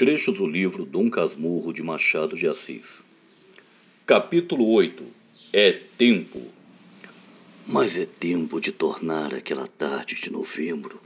Trechos do livro Dom Casmurro de Machado de Assis. Capítulo 8 É tempo. Mas é tempo de tornar aquela tarde de novembro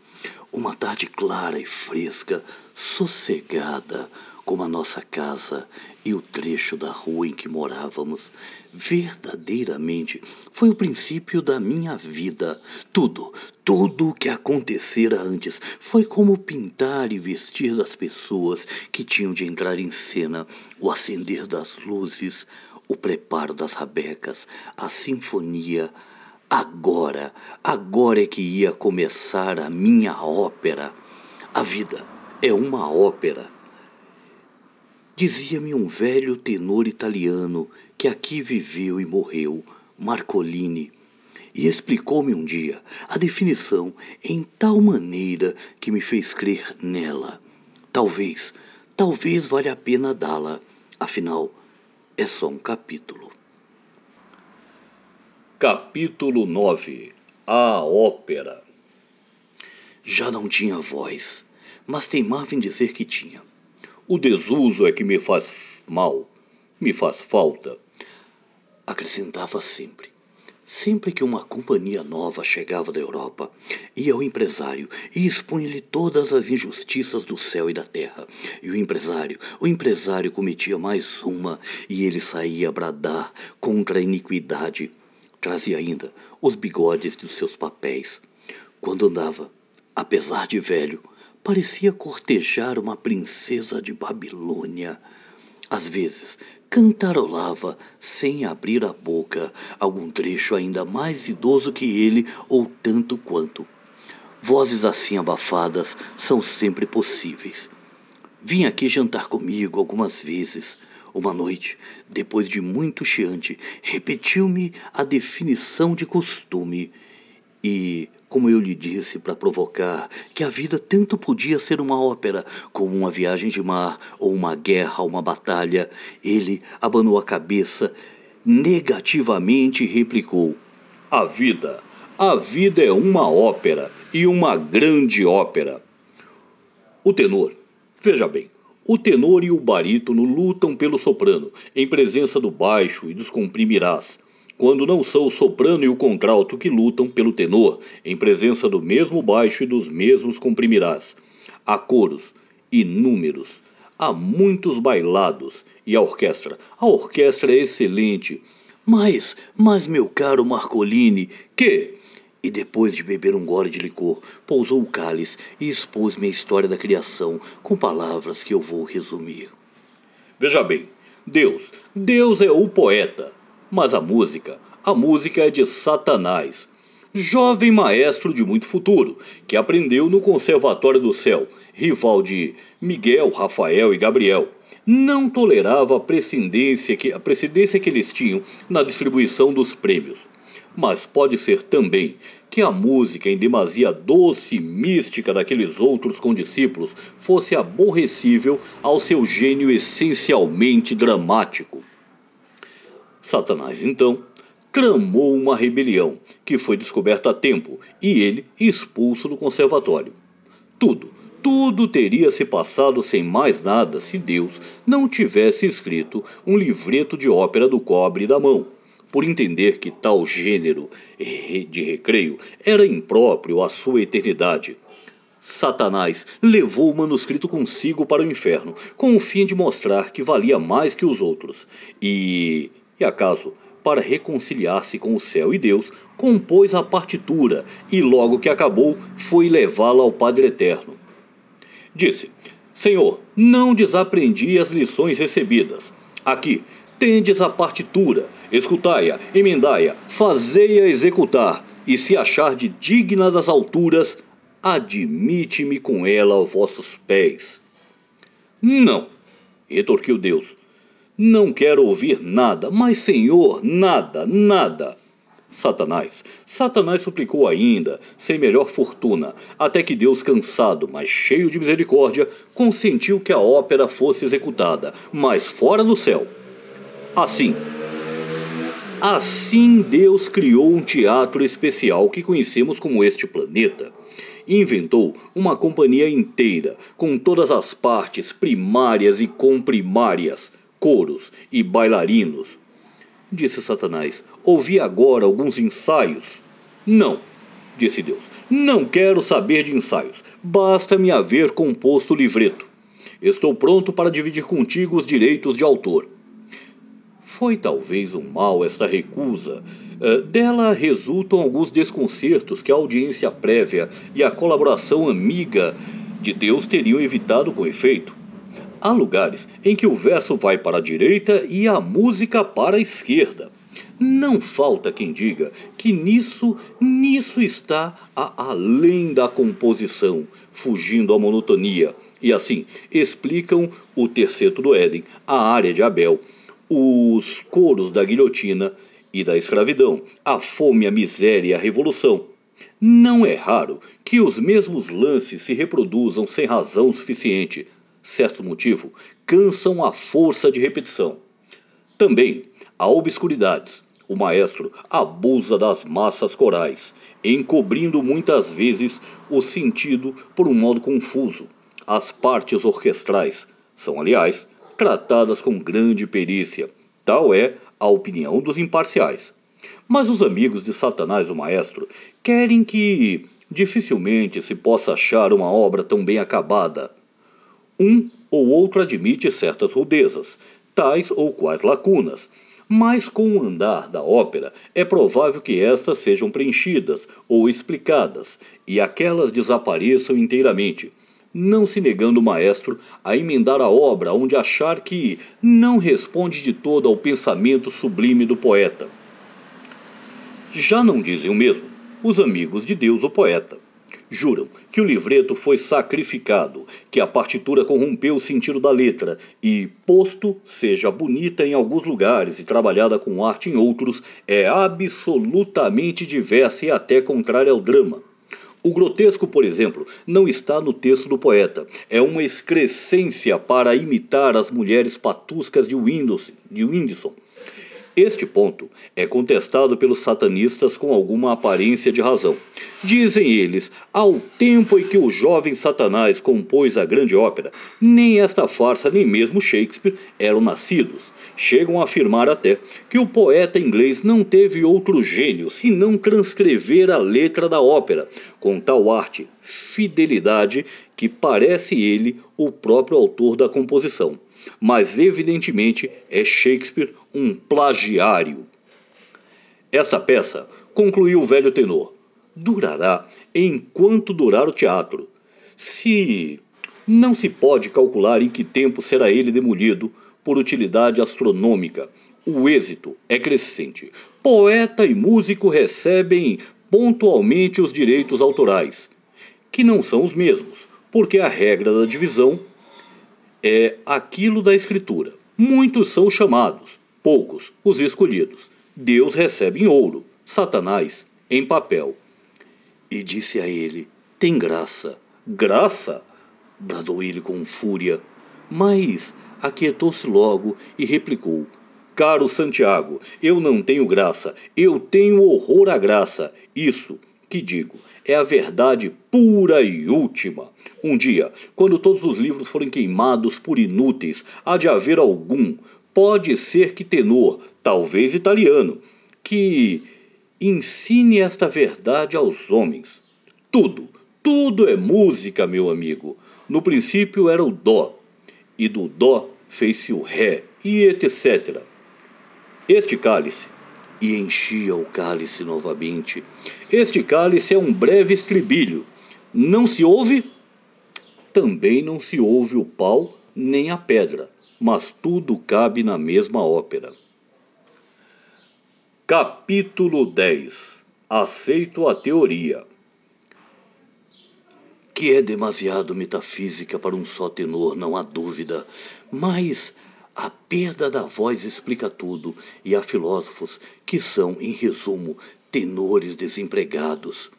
uma tarde clara e fresca, sossegada, como a nossa casa e o trecho da rua em que morávamos. Verdadeiramente foi o princípio da minha vida. Tudo, tudo o que acontecera antes foi como pintar e vestir das pessoas que tinham de entrar em cena, o acender das luzes, o preparo das rabecas, a sinfonia. Agora, agora é que ia começar a minha ópera. A vida é uma ópera Dizia-me um velho tenor italiano que aqui viveu e morreu, Marcolini, e explicou-me um dia a definição em tal maneira que me fez crer nela. Talvez, talvez valha a pena dá-la, afinal, é só um capítulo. Capítulo 9 A Ópera Já não tinha voz, mas teimava em dizer que tinha. O desuso é que me faz mal, me faz falta. Acrescentava sempre. Sempre que uma companhia nova chegava da Europa, ia ao empresário e expunha-lhe todas as injustiças do céu e da terra. E o empresário, o empresário cometia mais uma e ele saía a bradar contra a iniquidade. Trazia ainda os bigodes dos seus papéis. Quando andava, apesar de velho, parecia cortejar uma princesa de Babilônia. Às vezes, cantarolava, sem abrir a boca, algum trecho ainda mais idoso que ele ou tanto quanto. Vozes assim abafadas são sempre possíveis. Vinha aqui jantar comigo algumas vezes. Uma noite, depois de muito chiante, repetiu-me a definição de costume e como eu lhe disse para provocar, que a vida tanto podia ser uma ópera como uma viagem de mar ou uma guerra, uma batalha, ele abanou a cabeça negativamente e replicou: A vida, a vida é uma ópera e uma grande ópera. O tenor, veja bem, o tenor e o barítono lutam pelo soprano, em presença do baixo e dos comprimirás quando não são o soprano e o contralto que lutam pelo tenor, em presença do mesmo baixo e dos mesmos comprimirás. Há coros, inúmeros, há muitos bailados, e a orquestra, a orquestra é excelente. Mas, mas meu caro Marcolini, que... E depois de beber um gole de licor, pousou o cálice e expôs-me a história da criação com palavras que eu vou resumir. Veja bem, Deus, Deus é o poeta, mas a música, a música é de Satanás, jovem maestro de muito futuro, que aprendeu no Conservatório do Céu, rival de Miguel, Rafael e Gabriel. Não tolerava a precedência que, a precedência que eles tinham na distribuição dos prêmios. Mas pode ser também que a música em demasia doce e mística daqueles outros condiscípulos fosse aborrecível ao seu gênio essencialmente dramático. Satanás, então, tramou uma rebelião, que foi descoberta a tempo, e ele expulso do conservatório. Tudo, tudo teria se passado sem mais nada se Deus não tivesse escrito um livreto de ópera do cobre da mão, por entender que tal gênero de recreio era impróprio à sua eternidade. Satanás levou o manuscrito consigo para o inferno, com o fim de mostrar que valia mais que os outros. E e acaso, para reconciliar-se com o céu e Deus, compôs a partitura e, logo que acabou, foi levá-la ao Padre Eterno. Disse: Senhor, não desaprendi as lições recebidas. Aqui, tendes a partitura, escutai-a, emendai-a, fazei-a executar, e se achar de digna das alturas, admite-me com ela aos vossos pés. Não, retorquiu Deus, não quero ouvir nada, mas Senhor, nada, nada. Satanás. Satanás suplicou ainda, sem melhor fortuna, até que Deus, cansado, mas cheio de misericórdia, consentiu que a ópera fosse executada, mas fora do céu. Assim, assim Deus criou um teatro especial que conhecemos como este planeta. inventou uma companhia inteira, com todas as partes primárias e comprimárias, coros e bailarinos. Disse Satanás: Ouvi agora alguns ensaios. Não, disse Deus. Não quero saber de ensaios. Basta-me haver composto o livreto. Estou pronto para dividir contigo os direitos de autor. Foi talvez um mal esta recusa. Uh, dela resultam alguns desconcertos que a audiência prévia e a colaboração amiga de Deus teriam evitado com efeito. Há lugares em que o verso vai para a direita e a música para a esquerda. Não falta quem diga que nisso, nisso está a além da composição, fugindo à monotonia. E assim explicam o terceto do Éden, a área de Abel, os coros da guilhotina e da escravidão, a fome, a miséria e a revolução. Não é raro que os mesmos lances se reproduzam sem razão suficiente. Certo motivo, cansam a força de repetição. Também há obscuridades. O maestro abusa das massas corais, encobrindo muitas vezes o sentido por um modo confuso. As partes orquestrais são, aliás, tratadas com grande perícia. Tal é a opinião dos imparciais. Mas os amigos de Satanás, o maestro, querem que dificilmente se possa achar uma obra tão bem acabada. Um ou outro admite certas rudezas, tais ou quais lacunas, mas com o andar da ópera é provável que estas sejam preenchidas ou explicadas e aquelas desapareçam inteiramente não se negando o maestro a emendar a obra onde achar que não responde de todo ao pensamento sublime do poeta. Já não dizem o mesmo os amigos de Deus, o poeta. Juram que o livreto foi sacrificado, que a partitura corrompeu o sentido da letra e, posto seja bonita em alguns lugares e trabalhada com arte em outros, é absolutamente diversa e até contrária ao drama. O grotesco, por exemplo, não está no texto do poeta. É uma excrescência para imitar as mulheres patuscas de Windson. Este ponto é contestado pelos satanistas com alguma aparência de razão. Dizem eles, ao tempo em que o jovem Satanás compôs a grande ópera, nem esta farsa nem mesmo Shakespeare eram nascidos. Chegam a afirmar até que o poeta inglês não teve outro gênio senão transcrever a letra da ópera, com tal arte, fidelidade, que parece ele o próprio autor da composição mas evidentemente é Shakespeare um plagiário. Esta peça, concluiu o velho tenor, durará enquanto durar o teatro. Se não se pode calcular em que tempo será ele demolido por utilidade astronômica, o êxito é crescente. Poeta e músico recebem pontualmente os direitos autorais, que não são os mesmos, porque a regra da divisão é aquilo da Escritura. Muitos são chamados, poucos os escolhidos. Deus recebe em ouro, Satanás em papel. E disse a ele: Tem graça. Graça? bradou ele com fúria. Mas aquietou-se logo e replicou: Caro Santiago, eu não tenho graça, eu tenho horror à graça. Isso que digo é a verdade pura e última. Um dia, quando todos os livros forem queimados por inúteis, há de haver algum, pode ser que tenor, talvez italiano, que ensine esta verdade aos homens. Tudo, tudo é música, meu amigo. No princípio era o dó, e do dó fez-se o ré, e etc. Este cálice e enchia o cálice novamente. Este cálice é um breve estribilho. Não se ouve? Também não se ouve o pau nem a pedra, mas tudo cabe na mesma ópera. Capítulo 10 Aceito a teoria. Que é demasiado metafísica para um só tenor, não há dúvida, mas a perda da voz explica tudo, e há filósofos que são, em resumo, tenores desempregados.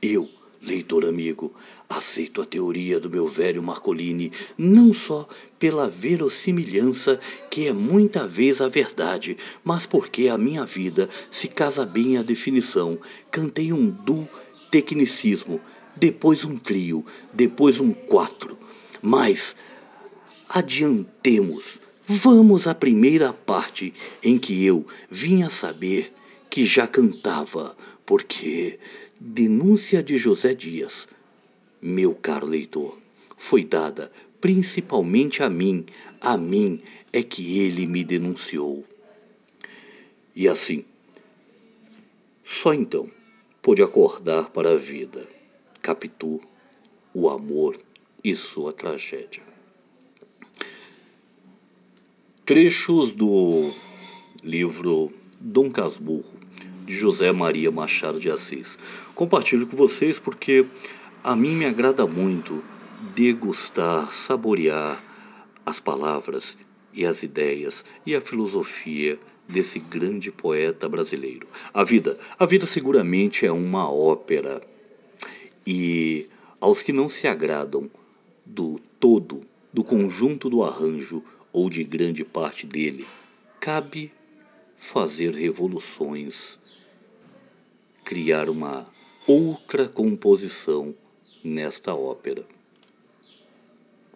Eu, leitor amigo, aceito a teoria do meu velho Marcolini, não só pela verossimilhança, que é muita vez a verdade, mas porque a minha vida se casa bem à definição. Cantei um du tecnicismo, depois um trio, depois um quatro. Mas adiantemos, vamos à primeira parte em que eu vinha saber que já cantava, porque denúncia de José Dias, meu caro leitor, foi dada principalmente a mim, a mim é que ele me denunciou. E assim, só então pôde acordar para a vida Capitu, o amor e sua tragédia. Trechos do livro Dom Casmurro, de José Maria Machado de Assis. Compartilho com vocês porque a mim me agrada muito degustar, saborear as palavras e as ideias e a filosofia desse grande poeta brasileiro. A vida, a vida seguramente é uma ópera. E aos que não se agradam do todo, do conjunto do arranjo ou de grande parte dele, cabe fazer revoluções, criar uma outra composição nesta ópera.